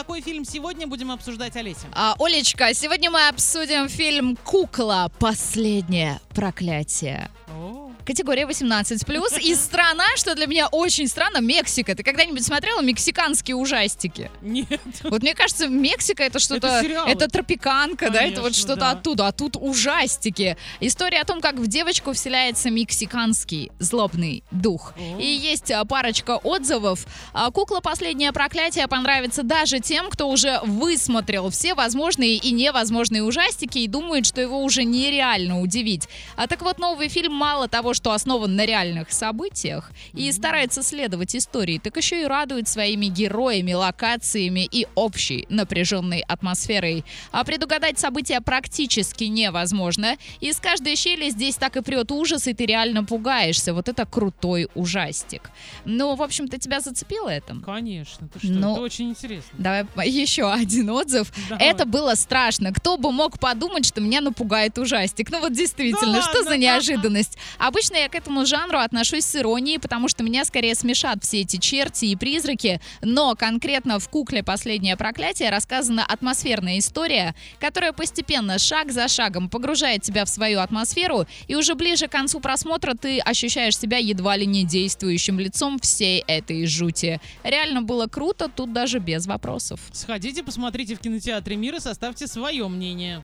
какой фильм сегодня будем обсуждать, Олеся? А, Олечка, сегодня мы обсудим фильм «Кукла. Последнее проклятие». Категория 18+. И страна, что для меня очень странно, Мексика. Ты когда-нибудь смотрела мексиканские ужастики? Нет. Вот мне кажется, Мексика это что-то, Это это тропиканка, да, это вот Конечно, что-то да. оттуда, а тут ужастики. История о том, как в девочку вселяется мексиканский злобный дух. О. И есть а, парочка отзывов. А, Кукла «Последнее проклятие» понравится даже тем, кто уже высмотрел все возможные и невозможные ужастики и думает, что его уже нереально удивить. А так вот, новый фильм мало того, что основан на реальных событиях и старается следовать истории, так еще и радует своими героями, локациями и общей напряженной атмосферой. А предугадать события практически невозможно. Из каждой щели здесь так и прет ужас, и ты реально пугаешься. Вот это крутой ужастик. Ну, в общем-то, тебя зацепило это? Конечно, ты что, Ну, это очень интересно. Давай еще один отзыв. Давай. Это было страшно. Кто бы мог подумать, что меня напугает ужастик? Ну вот действительно, Да что ладно? за неожиданность? Обычно я к этому жанру отношусь с иронией, потому что меня скорее смешат все эти черти и призраки. Но конкретно в «Кукле. Последнее проклятие» рассказана атмосферная история, которая постепенно, шаг за шагом, погружает тебя в свою атмосферу, и уже ближе к концу просмотра ты ощущаешь себя едва ли не действующим лицом всей этой жути. Реально было круто, тут даже без вопросов. Сходите, посмотрите в кинотеатре мира, составьте свое мнение.